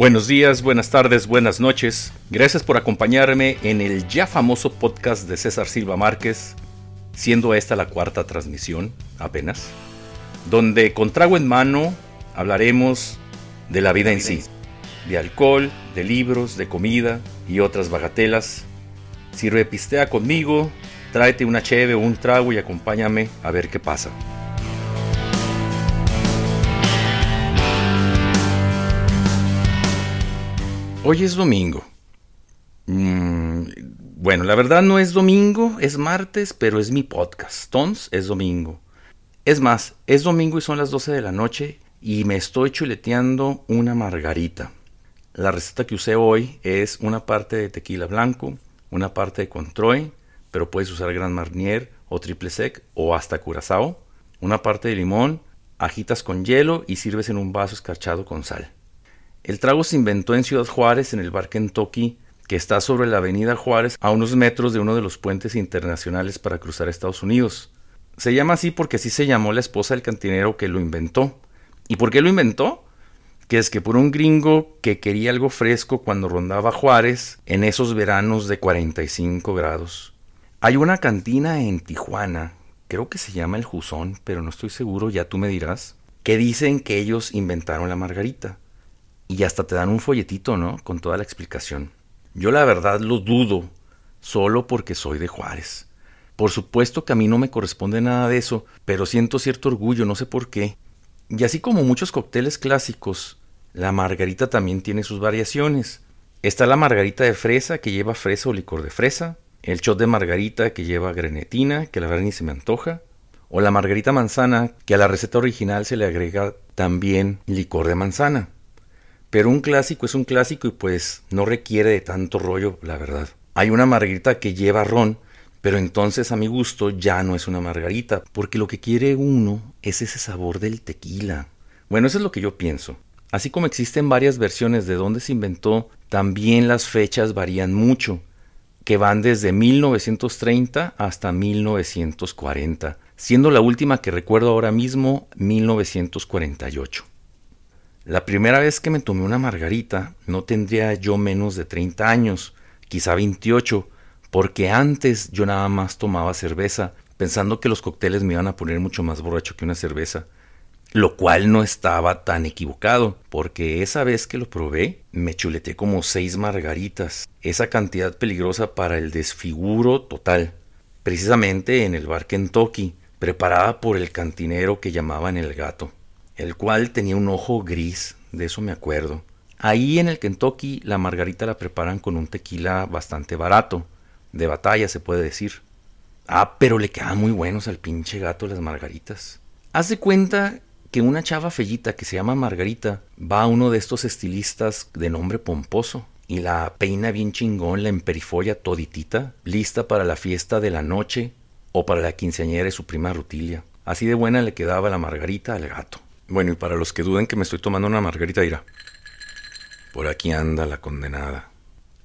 Buenos días, buenas tardes, buenas noches. Gracias por acompañarme en el ya famoso podcast de César Silva Márquez, siendo esta la cuarta transmisión apenas, donde con trago en mano hablaremos de la vida en sí, de alcohol, de libros, de comida y otras bagatelas. Sirve pistea conmigo, tráete una cheve o un trago y acompáñame a ver qué pasa. Hoy es domingo. Mm, bueno, la verdad no es domingo, es martes, pero es mi podcast. Tons es domingo. Es más, es domingo y son las 12 de la noche y me estoy chuleteando una margarita. La receta que usé hoy es una parte de tequila blanco, una parte de Controy, pero puedes usar Gran Marnier o Triple Sec o hasta Curazao, una parte de limón, agitas con hielo y sirves en un vaso escarchado con sal. El trago se inventó en Ciudad Juárez, en el bar Kentucky, que está sobre la avenida Juárez, a unos metros de uno de los puentes internacionales para cruzar Estados Unidos. Se llama así porque así se llamó la esposa del cantinero que lo inventó. ¿Y por qué lo inventó? Que es que por un gringo que quería algo fresco cuando rondaba Juárez en esos veranos de 45 grados. Hay una cantina en Tijuana, creo que se llama El Jusón, pero no estoy seguro, ya tú me dirás, que dicen que ellos inventaron la margarita y hasta te dan un folletito, ¿no? Con toda la explicación. Yo la verdad lo dudo, solo porque soy de Juárez. Por supuesto que a mí no me corresponde nada de eso, pero siento cierto orgullo, no sé por qué. Y así como muchos cócteles clásicos, la margarita también tiene sus variaciones. Está la margarita de fresa que lleva fresa o licor de fresa, el shot de margarita que lleva grenetina, que la verdad ni se me antoja, o la margarita manzana que a la receta original se le agrega también licor de manzana. Pero un clásico es un clásico y pues no requiere de tanto rollo, la verdad. Hay una margarita que lleva ron, pero entonces a mi gusto ya no es una margarita, porque lo que quiere uno es ese sabor del tequila. Bueno, eso es lo que yo pienso. Así como existen varias versiones de dónde se inventó, también las fechas varían mucho, que van desde 1930 hasta 1940, siendo la última que recuerdo ahora mismo 1948. La primera vez que me tomé una margarita no tendría yo menos de 30 años, quizá 28, porque antes yo nada más tomaba cerveza, pensando que los cócteles me iban a poner mucho más borracho que una cerveza, lo cual no estaba tan equivocado, porque esa vez que lo probé me chuleté como seis margaritas, esa cantidad peligrosa para el desfiguro total, precisamente en el bar Kentucky, preparada por el cantinero que llamaban el gato el cual tenía un ojo gris, de eso me acuerdo. Ahí en el Kentucky la margarita la preparan con un tequila bastante barato, de batalla se puede decir. Ah, pero le quedan muy buenos al pinche gato las margaritas. Haz de cuenta que una chava fellita que se llama Margarita va a uno de estos estilistas de nombre pomposo y la peina bien chingón, la emperifolla toditita, lista para la fiesta de la noche o para la quinceañera de su prima Rutilia. Así de buena le quedaba la Margarita al gato. Bueno, y para los que duden que me estoy tomando una margarita, irá. Por aquí anda la condenada.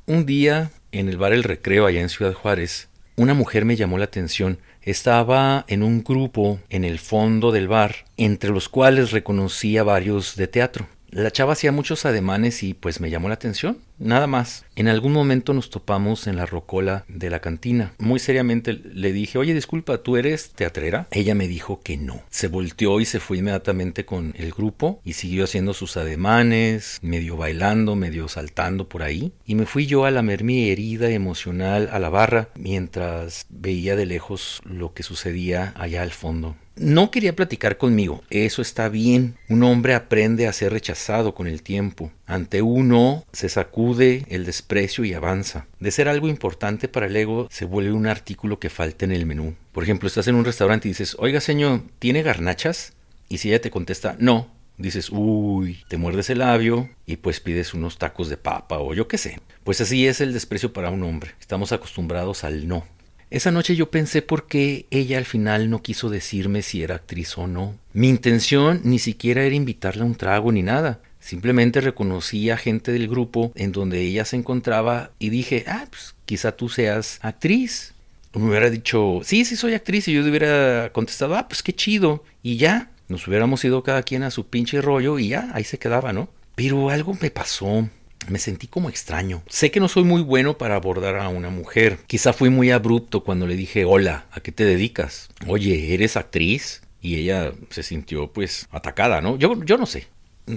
Un día, en el bar El Recreo, allá en Ciudad Juárez, una mujer me llamó la atención. Estaba en un grupo en el fondo del bar, entre los cuales reconocí a varios de teatro. La chava hacía muchos ademanes y pues me llamó la atención, nada más. En algún momento nos topamos en la rocola de la cantina. Muy seriamente le dije, oye, disculpa, ¿tú eres teatrera? Ella me dijo que no. Se volteó y se fue inmediatamente con el grupo y siguió haciendo sus ademanes, medio bailando, medio saltando por ahí. Y me fui yo a lamer mi herida emocional a la barra mientras veía de lejos lo que sucedía allá al fondo. No quería platicar conmigo, eso está bien. Un hombre aprende a ser rechazado con el tiempo. Ante uno se sacude el desprecio y avanza. De ser algo importante para el ego se vuelve un artículo que falta en el menú. Por ejemplo, estás en un restaurante y dices, oiga señor, ¿tiene garnachas? Y si ella te contesta, no, dices, uy, te muerdes el labio y pues pides unos tacos de papa o yo qué sé. Pues así es el desprecio para un hombre. Estamos acostumbrados al no. Esa noche yo pensé por qué ella al final no quiso decirme si era actriz o no. Mi intención ni siquiera era invitarla a un trago ni nada. Simplemente reconocí a gente del grupo en donde ella se encontraba y dije, ah, pues quizá tú seas actriz. me hubiera dicho, sí, sí soy actriz y yo hubiera contestado, ah, pues qué chido. Y ya, nos hubiéramos ido cada quien a su pinche rollo y ya, ahí se quedaba, ¿no? Pero algo me pasó. Me sentí como extraño. Sé que no soy muy bueno para abordar a una mujer. Quizá fui muy abrupto cuando le dije, hola, ¿a qué te dedicas? Oye, ¿eres actriz? Y ella se sintió pues atacada, ¿no? Yo, yo no sé.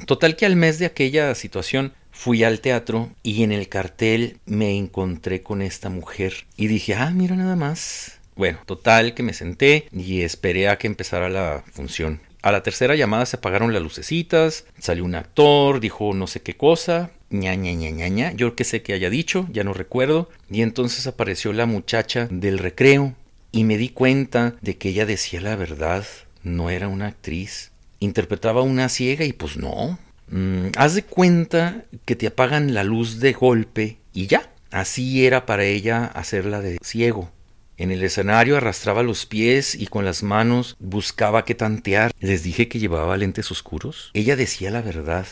Total que al mes de aquella situación fui al teatro y en el cartel me encontré con esta mujer y dije, ah, mira nada más. Bueno, total que me senté y esperé a que empezara la función. A la tercera llamada se apagaron las lucecitas, salió un actor, dijo no sé qué cosa, ña ña ña yo qué sé que haya dicho, ya no recuerdo, y entonces apareció la muchacha del recreo y me di cuenta de que ella decía la verdad, no era una actriz, interpretaba una ciega y pues no. Mm, haz de cuenta que te apagan la luz de golpe y ya. Así era para ella hacerla de ciego. En el escenario arrastraba los pies y con las manos buscaba qué tantear. Les dije que llevaba lentes oscuros. Ella decía la verdad.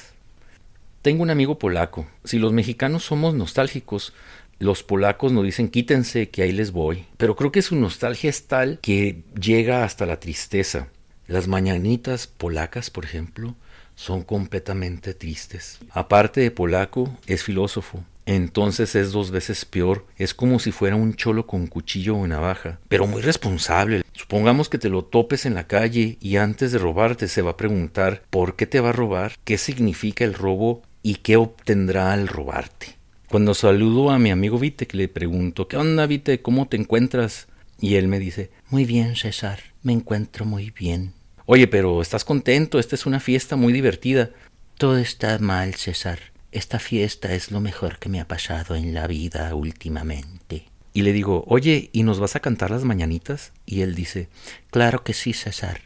Tengo un amigo polaco. Si los mexicanos somos nostálgicos, los polacos nos dicen quítense que ahí les voy. Pero creo que su nostalgia es tal que llega hasta la tristeza. Las mañanitas polacas, por ejemplo, son completamente tristes. Aparte de polaco, es filósofo entonces es dos veces peor. Es como si fuera un cholo con cuchillo o navaja, pero muy responsable. Supongamos que te lo topes en la calle y antes de robarte se va a preguntar por qué te va a robar, qué significa el robo y qué obtendrá al robarte. Cuando saludo a mi amigo Vite, que le pregunto, ¿qué onda Vite? ¿Cómo te encuentras? Y él me dice, muy bien César, me encuentro muy bien. Oye, pero ¿estás contento? Esta es una fiesta muy divertida. Todo está mal, César. Esta fiesta es lo mejor que me ha pasado en la vida últimamente. Y le digo, oye, ¿y nos vas a cantar las mañanitas? Y él dice, claro que sí, César.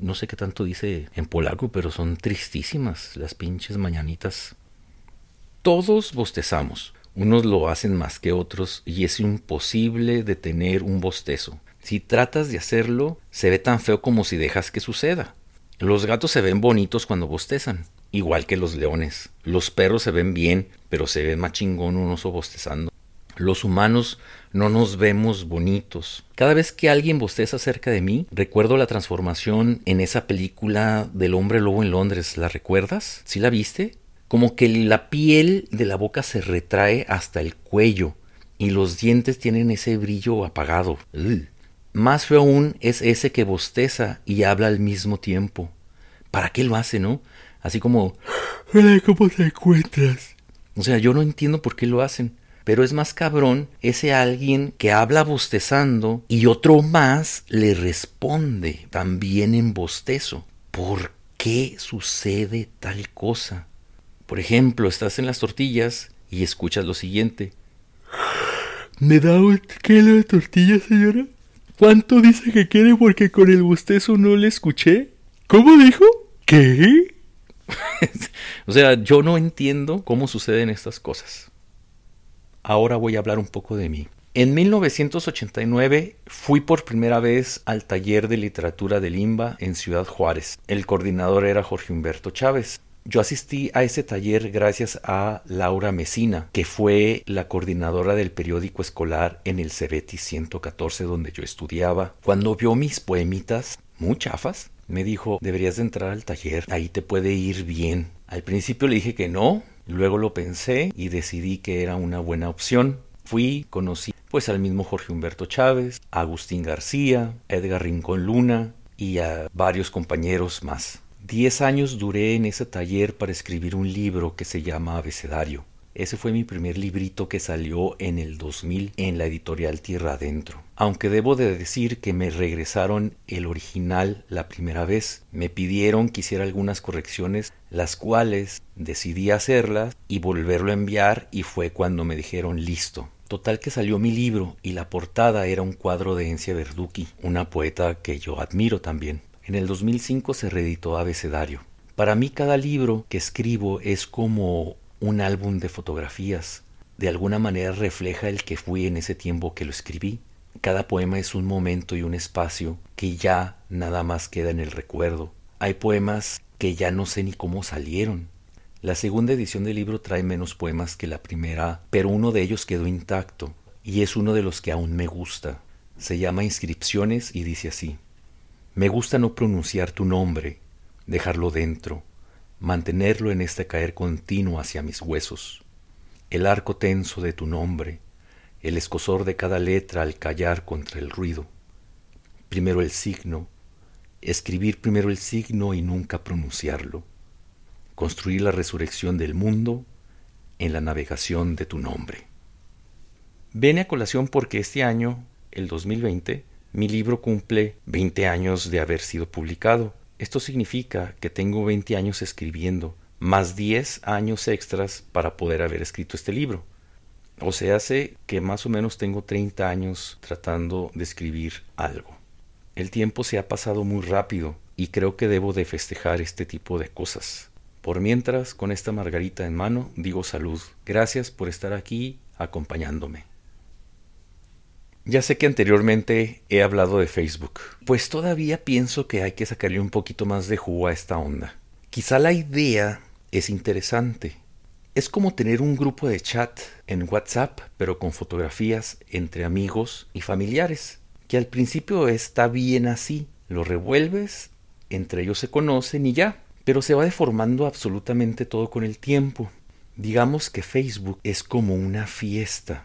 No sé qué tanto dice en polaco, pero son tristísimas las pinches mañanitas. Todos bostezamos. Unos lo hacen más que otros y es imposible detener un bostezo. Si tratas de hacerlo, se ve tan feo como si dejas que suceda. Los gatos se ven bonitos cuando bostezan, igual que los leones. Los perros se ven bien, pero se ven más chingón un oso bostezando. Los humanos no nos vemos bonitos. Cada vez que alguien bosteza cerca de mí, recuerdo la transformación en esa película del hombre lobo en Londres. ¿La recuerdas? ¿Sí la viste? Como que la piel de la boca se retrae hasta el cuello y los dientes tienen ese brillo apagado. Más feo aún es ese que bosteza y habla al mismo tiempo. ¿Para qué lo hace, no? Así como, hola, ¿cómo te encuentras? O sea, yo no entiendo por qué lo hacen. Pero es más cabrón ese alguien que habla bostezando y otro más le responde también en bostezo. ¿Por qué sucede tal cosa? Por ejemplo, estás en las tortillas y escuchas lo siguiente. ¿Me da un kilo de tortillas, señora? ¿Cuánto dice que quiere porque con el bostezo no le escuché? ¿Cómo dijo? ¿Qué? o sea, yo no entiendo cómo suceden estas cosas. Ahora voy a hablar un poco de mí. En 1989 fui por primera vez al taller de literatura de Limba en Ciudad Juárez. El coordinador era Jorge Humberto Chávez. Yo asistí a ese taller gracias a Laura Mesina, que fue la coordinadora del periódico escolar en el Cebeti 114 donde yo estudiaba. Cuando vio mis poemitas, muy chafas, me dijo, deberías de entrar al taller, ahí te puede ir bien. Al principio le dije que no, luego lo pensé y decidí que era una buena opción. Fui, conocí pues al mismo Jorge Humberto Chávez, a Agustín García, Edgar Rincón Luna y a varios compañeros más. Diez años duré en ese taller para escribir un libro que se llama Abecedario. Ese fue mi primer librito que salió en el 2000 en la editorial Tierra Adentro. Aunque debo de decir que me regresaron el original la primera vez, me pidieron que hiciera algunas correcciones, las cuales decidí hacerlas y volverlo a enviar y fue cuando me dijeron listo. Total que salió mi libro y la portada era un cuadro de Encia Verducci, una poeta que yo admiro también. En el 2005 se reeditó Abecedario. Para mí cada libro que escribo es como un álbum de fotografías. De alguna manera refleja el que fui en ese tiempo que lo escribí. Cada poema es un momento y un espacio que ya nada más queda en el recuerdo. Hay poemas que ya no sé ni cómo salieron. La segunda edición del libro trae menos poemas que la primera, pero uno de ellos quedó intacto y es uno de los que aún me gusta. Se llama Inscripciones y dice así. Me gusta no pronunciar tu nombre, dejarlo dentro, mantenerlo en este caer continuo hacia mis huesos. El arco tenso de tu nombre, el escosor de cada letra al callar contra el ruido. Primero el signo, escribir primero el signo y nunca pronunciarlo. Construir la resurrección del mundo en la navegación de tu nombre. Viene a colación porque este año, el 2020, mi libro cumple 20 años de haber sido publicado. Esto significa que tengo 20 años escribiendo, más 10 años extras para poder haber escrito este libro. O sea, hace que más o menos tengo 30 años tratando de escribir algo. El tiempo se ha pasado muy rápido y creo que debo de festejar este tipo de cosas. Por mientras, con esta margarita en mano, digo salud. Gracias por estar aquí acompañándome. Ya sé que anteriormente he hablado de Facebook, pues todavía pienso que hay que sacarle un poquito más de jugo a esta onda. Quizá la idea es interesante, es como tener un grupo de chat en WhatsApp, pero con fotografías entre amigos y familiares, que al principio está bien así, lo revuelves, entre ellos se conocen y ya, pero se va deformando absolutamente todo con el tiempo. Digamos que Facebook es como una fiesta,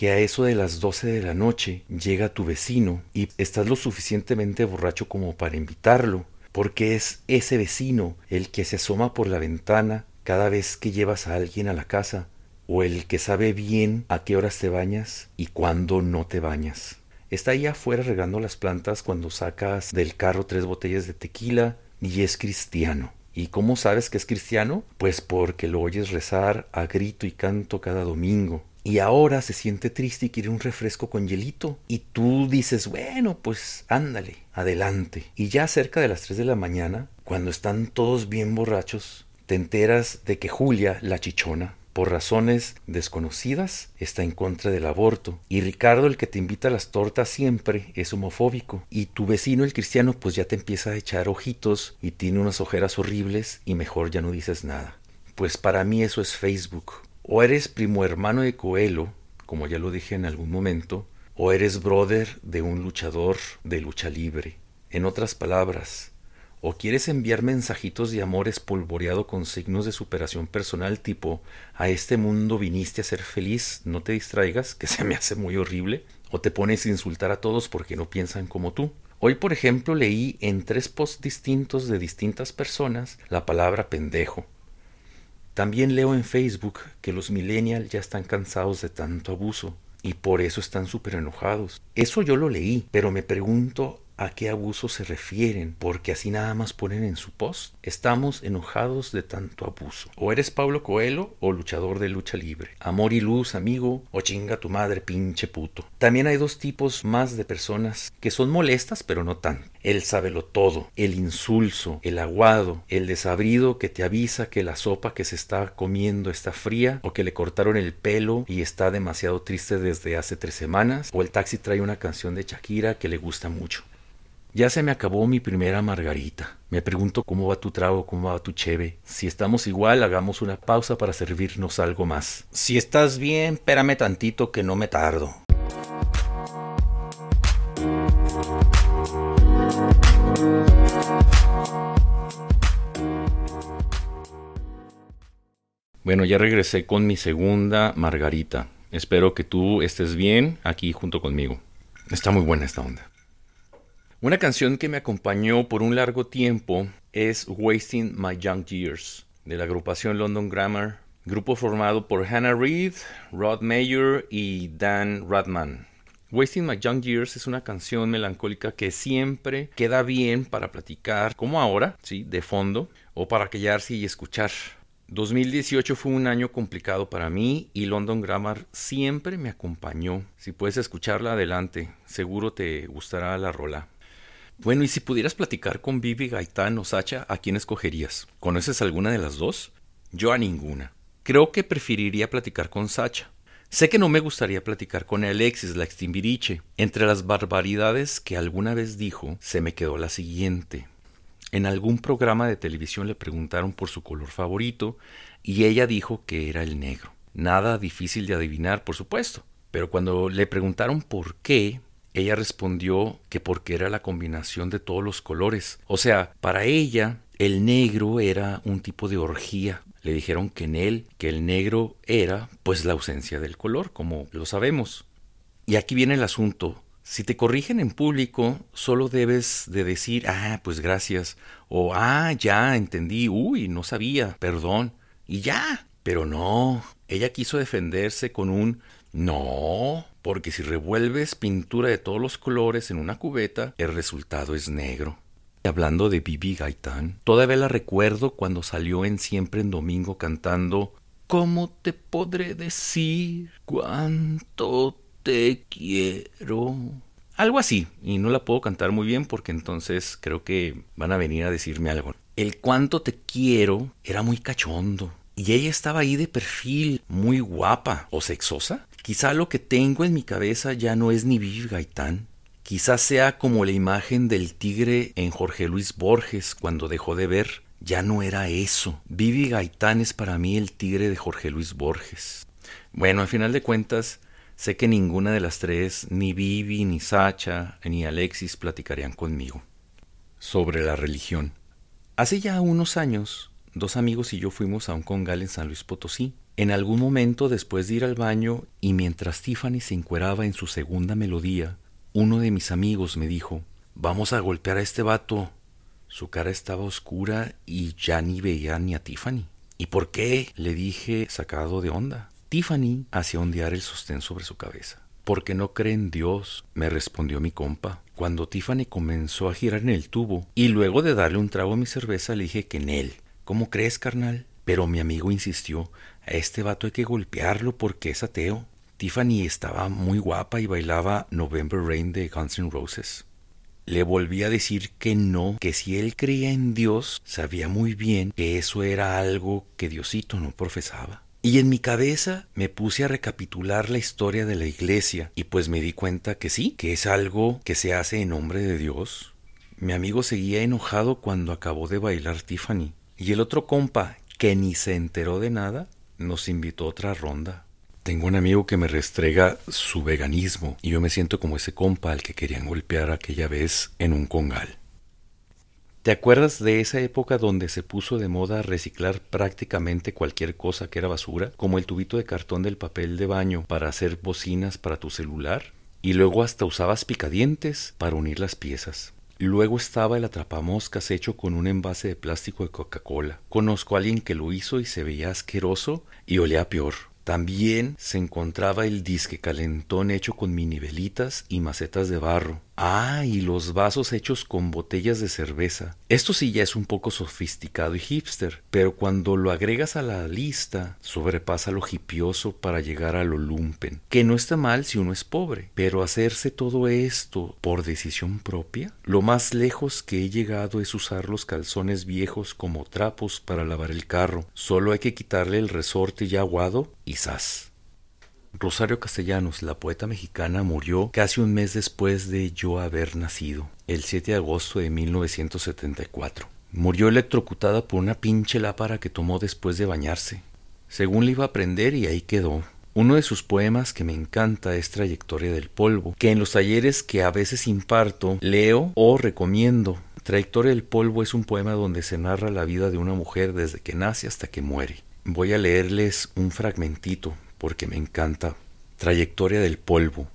que a eso de las 12 de la noche llega tu vecino y estás lo suficientemente borracho como para invitarlo, porque es ese vecino el que se asoma por la ventana cada vez que llevas a alguien a la casa, o el que sabe bien a qué horas te bañas y cuándo no te bañas. Está ahí afuera regando las plantas cuando sacas del carro tres botellas de tequila y es cristiano. ¿Y cómo sabes que es cristiano? Pues porque lo oyes rezar a grito y canto cada domingo. Y ahora se siente triste y quiere un refresco con hielito. Y tú dices, bueno, pues ándale, adelante. Y ya cerca de las tres de la mañana, cuando están todos bien borrachos, te enteras de que Julia, la chichona, por razones desconocidas, está en contra del aborto. Y Ricardo, el que te invita a las tortas siempre, es homofóbico. Y tu vecino, el cristiano, pues ya te empieza a echar ojitos y tiene unas ojeras horribles y mejor ya no dices nada. Pues para mí eso es Facebook. O eres primo hermano de Coelho, como ya lo dije en algún momento, o eres brother de un luchador de lucha libre. En otras palabras, o quieres enviar mensajitos de amor espolvoreado con signos de superación personal tipo a este mundo viniste a ser feliz, no te distraigas, que se me hace muy horrible, o te pones a insultar a todos porque no piensan como tú. Hoy, por ejemplo, leí en tres posts distintos de distintas personas la palabra pendejo. También leo en Facebook que los millennials ya están cansados de tanto abuso y por eso están súper enojados. Eso yo lo leí, pero me pregunto a qué abuso se refieren, porque así nada más ponen en su post. Estamos enojados de tanto abuso. O eres Pablo Coelho o luchador de lucha libre. Amor y luz, amigo, o chinga tu madre, pinche puto. También hay dos tipos más de personas que son molestas, pero no tan. El sábelo todo, el insulso, el aguado, el desabrido que te avisa que la sopa que se está comiendo está fría, o que le cortaron el pelo y está demasiado triste desde hace tres semanas, o el taxi trae una canción de Shakira que le gusta mucho. Ya se me acabó mi primera margarita. Me pregunto cómo va tu trago, cómo va tu cheve. Si estamos igual, hagamos una pausa para servirnos algo más. Si estás bien, espérame tantito que no me tardo. Bueno, ya regresé con mi segunda margarita. Espero que tú estés bien aquí junto conmigo. Está muy buena esta onda. Una canción que me acompañó por un largo tiempo es Wasting My Young Years, de la agrupación London Grammar, grupo formado por Hannah Reid, Rod Mayer y Dan Radman. Wasting My Young Years es una canción melancólica que siempre queda bien para platicar, como ahora, ¿sí? de fondo, o para callarse y escuchar. 2018 fue un año complicado para mí y London Grammar siempre me acompañó. Si puedes escucharla adelante, seguro te gustará la rola. Bueno, y si pudieras platicar con Vivi, Gaitán o Sacha, ¿a quién escogerías? ¿Conoces alguna de las dos? Yo a ninguna. Creo que preferiría platicar con Sacha. Sé que no me gustaría platicar con Alexis, la extimbiriche. Entre las barbaridades que alguna vez dijo, se me quedó la siguiente. En algún programa de televisión le preguntaron por su color favorito y ella dijo que era el negro. Nada difícil de adivinar, por supuesto. Pero cuando le preguntaron por qué, Ella respondió que porque era la combinación de todos los colores. O sea, para ella el negro era un tipo de orgía. Le dijeron que en él, que el negro era pues la ausencia del color, como lo sabemos. Y aquí viene el asunto. Si te corrigen en público, solo debes de decir, ah, pues gracias, o ah, ya, entendí, uy, no sabía, perdón, y ya. Pero no, ella quiso defenderse con un no, porque si revuelves pintura de todos los colores en una cubeta, el resultado es negro. Hablando de Bibi Gaitán, todavía la recuerdo cuando salió en Siempre en Domingo cantando ¿Cómo te podré decir cuánto te quiero? Algo así, y no la puedo cantar muy bien porque entonces creo que van a venir a decirme algo. El cuánto te quiero era muy cachondo. Y ella estaba ahí de perfil, muy guapa o sexosa. Quizá lo que tengo en mi cabeza ya no es ni Vivi Gaitán. Quizá sea como la imagen del tigre en Jorge Luis Borges cuando dejó de ver. Ya no era eso. Vivi Gaitán es para mí el tigre de Jorge Luis Borges. Bueno, al final de cuentas, sé que ninguna de las tres, ni Vivi, ni Sacha, ni Alexis, platicarían conmigo sobre la religión. Hace ya unos años, dos amigos y yo fuimos a un congal en San Luis Potosí. En algún momento después de ir al baño y mientras Tiffany se encueraba en su segunda melodía, uno de mis amigos me dijo, vamos a golpear a este vato. Su cara estaba oscura y ya ni veía ni a Tiffany. ¿Y por qué? le dije sacado de onda. Tiffany hacía ondear el sostén sobre su cabeza. Porque no cree en Dios, me respondió mi compa. Cuando Tiffany comenzó a girar en el tubo y luego de darle un trago a mi cerveza le dije que en él. ¿Cómo crees, carnal? Pero mi amigo insistió, a este vato hay que golpearlo porque es ateo. Tiffany estaba muy guapa y bailaba November Rain de Guns N' Roses. Le volví a decir que no, que si él creía en Dios, sabía muy bien que eso era algo que Diosito no profesaba. Y en mi cabeza me puse a recapitular la historia de la iglesia y pues me di cuenta que sí, que es algo que se hace en nombre de Dios. Mi amigo seguía enojado cuando acabó de bailar Tiffany. Y el otro compa, que ni se enteró de nada, nos invitó a otra ronda. Tengo un amigo que me restrega su veganismo y yo me siento como ese compa al que querían golpear aquella vez en un congal. ¿Te acuerdas de esa época donde se puso de moda reciclar prácticamente cualquier cosa que era basura, como el tubito de cartón del papel de baño para hacer bocinas para tu celular? Y luego hasta usabas picadientes para unir las piezas. Luego estaba el atrapamoscas hecho con un envase de plástico de Coca-Cola. Conozco a alguien que lo hizo y se veía asqueroso y olía peor. También se encontraba el disque calentón hecho con minivelitas y macetas de barro. Ah, y los vasos hechos con botellas de cerveza. Esto sí ya es un poco sofisticado y hipster, pero cuando lo agregas a la lista, sobrepasa lo hipioso para llegar a lo lumpen, que no está mal si uno es pobre, pero hacerse todo esto por decisión propia, lo más lejos que he llegado es usar los calzones viejos como trapos para lavar el carro. Solo hay que quitarle el resorte ya aguado y zas. Rosario Castellanos, la poeta mexicana, murió casi un mes después de yo haber nacido, el 7 de agosto de 1974. Murió electrocutada por una pinche lápara que tomó después de bañarse. Según le iba a aprender y ahí quedó. Uno de sus poemas que me encanta es Trayectoria del Polvo, que en los talleres que a veces imparto leo o recomiendo. Trayectoria del Polvo es un poema donde se narra la vida de una mujer desde que nace hasta que muere. Voy a leerles un fragmentito porque me encanta. Trayectoria del polvo.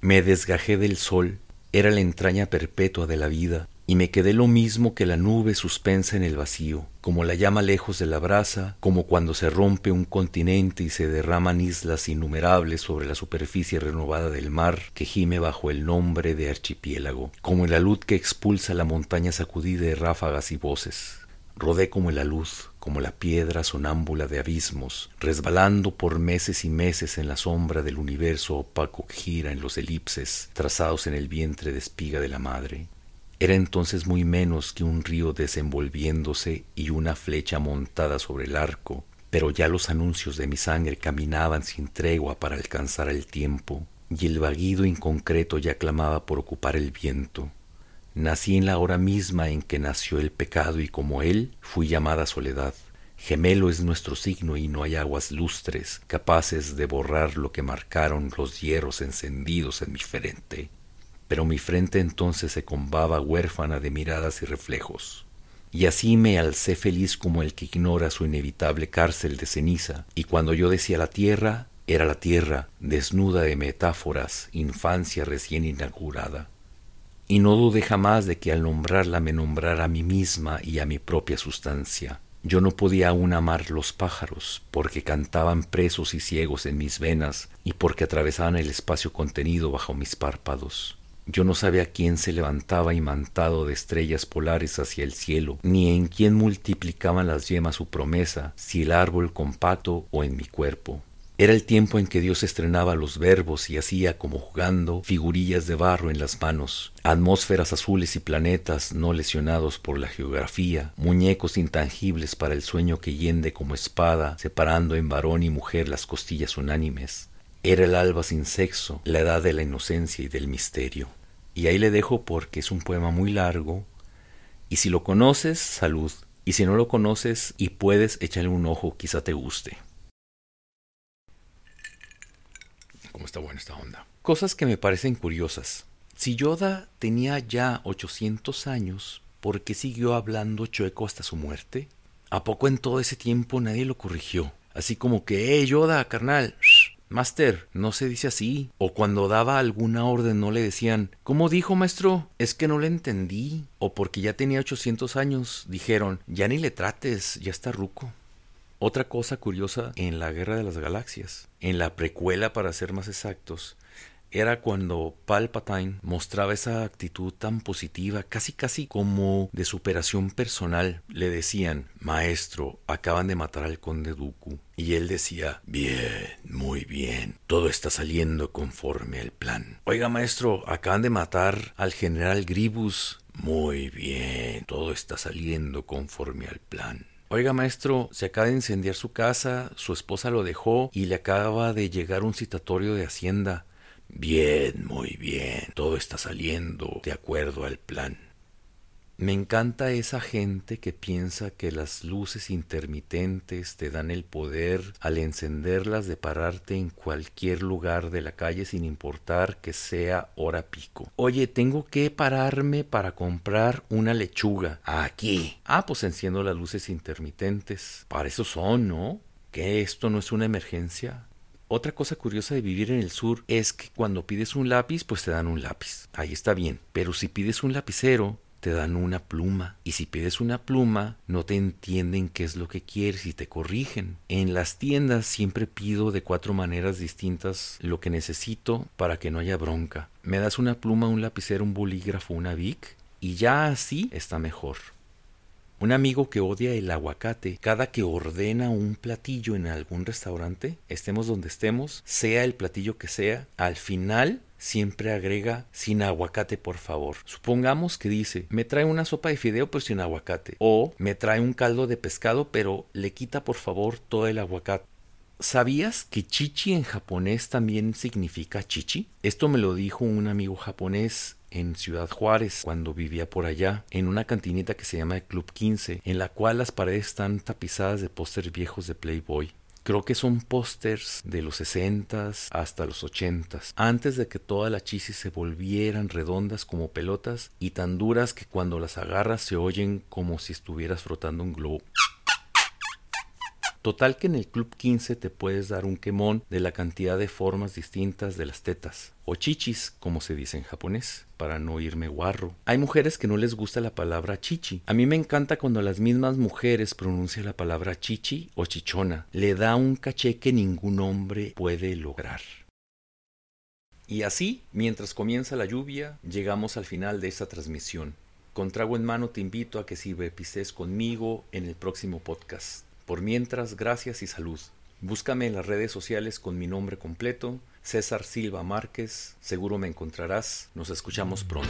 Me desgajé del sol, era la entraña perpetua de la vida, y me quedé lo mismo que la nube suspensa en el vacío, como la llama lejos de la brasa, como cuando se rompe un continente y se derraman islas innumerables sobre la superficie renovada del mar que gime bajo el nombre de archipiélago, como la luz que expulsa la montaña sacudida de ráfagas y voces. Rodé como la luz, como la piedra sonámbula de abismos, resbalando por meses y meses en la sombra del universo opaco que gira en los elipses trazados en el vientre de espiga de la madre. Era entonces muy menos que un río desenvolviéndose y una flecha montada sobre el arco, pero ya los anuncios de mi sangre caminaban sin tregua para alcanzar el tiempo, y el vaguido inconcreto ya clamaba por ocupar el viento. Nací en la hora misma en que nació el pecado y como él fui llamada soledad. Gemelo es nuestro signo y no hay aguas lustres capaces de borrar lo que marcaron los hierros encendidos en mi frente. pero mi frente entonces se combaba huérfana de miradas y reflejos. Y así me alcé feliz como el que ignora su inevitable cárcel de ceniza, y cuando yo decía la tierra, era la tierra, desnuda de metáforas, infancia recién inaugurada. Y no dudé jamás de que al nombrarla me nombrara a mí misma y a mi propia sustancia. Yo no podía aún amar los pájaros, porque cantaban presos y ciegos en mis venas y porque atravesaban el espacio contenido bajo mis párpados. Yo no sabía quién se levantaba imantado de estrellas polares hacia el cielo, ni en quién multiplicaban las yemas su promesa, si el árbol compacto o en mi cuerpo. Era el tiempo en que Dios estrenaba los verbos y hacía como jugando figurillas de barro en las manos, atmósferas azules y planetas no lesionados por la geografía, muñecos intangibles para el sueño que yende como espada, separando en varón y mujer las costillas unánimes. Era el alba sin sexo, la edad de la inocencia y del misterio. Y ahí le dejo porque es un poema muy largo, y si lo conoces, salud, y si no lo conoces y puedes, échale un ojo, quizá te guste. ¿Cómo está buena esta onda? Cosas que me parecen curiosas. Si Yoda tenía ya 800 años, ¿por qué siguió hablando chueco hasta su muerte? ¿A poco en todo ese tiempo nadie lo corrigió? Así como que, eh, Yoda, carnal, Master, no se dice así. O cuando daba alguna orden no le decían, ¿cómo dijo maestro? Es que no le entendí. O porque ya tenía 800 años, dijeron, ya ni le trates, ya está ruco. Otra cosa curiosa en la Guerra de las Galaxias, en la precuela para ser más exactos, era cuando Palpatine mostraba esa actitud tan positiva, casi casi como de superación personal. Le decían, maestro, acaban de matar al conde Dooku. Y él decía, bien, muy bien, todo está saliendo conforme al plan. Oiga, maestro, acaban de matar al general Gribus. Muy bien, todo está saliendo conforme al plan. Oiga, maestro, se acaba de incendiar su casa, su esposa lo dejó y le acaba de llegar un citatorio de Hacienda. Bien, muy bien, todo está saliendo de acuerdo al plan. Me encanta esa gente que piensa que las luces intermitentes te dan el poder al encenderlas de pararte en cualquier lugar de la calle sin importar que sea hora pico. Oye, tengo que pararme para comprar una lechuga. Aquí. Ah, pues enciendo las luces intermitentes. Para eso son, ¿no? ¿Que esto no es una emergencia? Otra cosa curiosa de vivir en el sur es que cuando pides un lápiz, pues te dan un lápiz. Ahí está bien. Pero si pides un lapicero, te dan una pluma y si pides una pluma no te entienden qué es lo que quieres y te corrigen. En las tiendas siempre pido de cuatro maneras distintas lo que necesito para que no haya bronca. Me das una pluma, un lapicero, un bolígrafo, una Vic y ya así está mejor. Un amigo que odia el aguacate, cada que ordena un platillo en algún restaurante, estemos donde estemos, sea el platillo que sea, al final siempre agrega sin aguacate por favor. Supongamos que dice, me trae una sopa de fideo pero sin aguacate. O me trae un caldo de pescado pero le quita por favor todo el aguacate. ¿Sabías que chichi en japonés también significa chichi? Esto me lo dijo un amigo japonés en Ciudad Juárez cuando vivía por allá, en una cantinita que se llama Club 15, en la cual las paredes están tapizadas de pósters viejos de Playboy. Creo que son pósters de los 60 hasta los 80 antes de que todas las chisis se volvieran redondas como pelotas y tan duras que cuando las agarras se oyen como si estuvieras frotando un globo. Total que en el Club 15 te puedes dar un quemón de la cantidad de formas distintas de las tetas, o chichis, como se dice en japonés, para no irme guarro. Hay mujeres que no les gusta la palabra chichi. A mí me encanta cuando las mismas mujeres pronuncian la palabra chichi o chichona. Le da un caché que ningún hombre puede lograr. Y así, mientras comienza la lluvia, llegamos al final de esta transmisión. Con trago en mano te invito a que si pises conmigo en el próximo podcast. Por mientras, gracias y salud. Búscame en las redes sociales con mi nombre completo, César Silva Márquez. Seguro me encontrarás. Nos escuchamos pronto.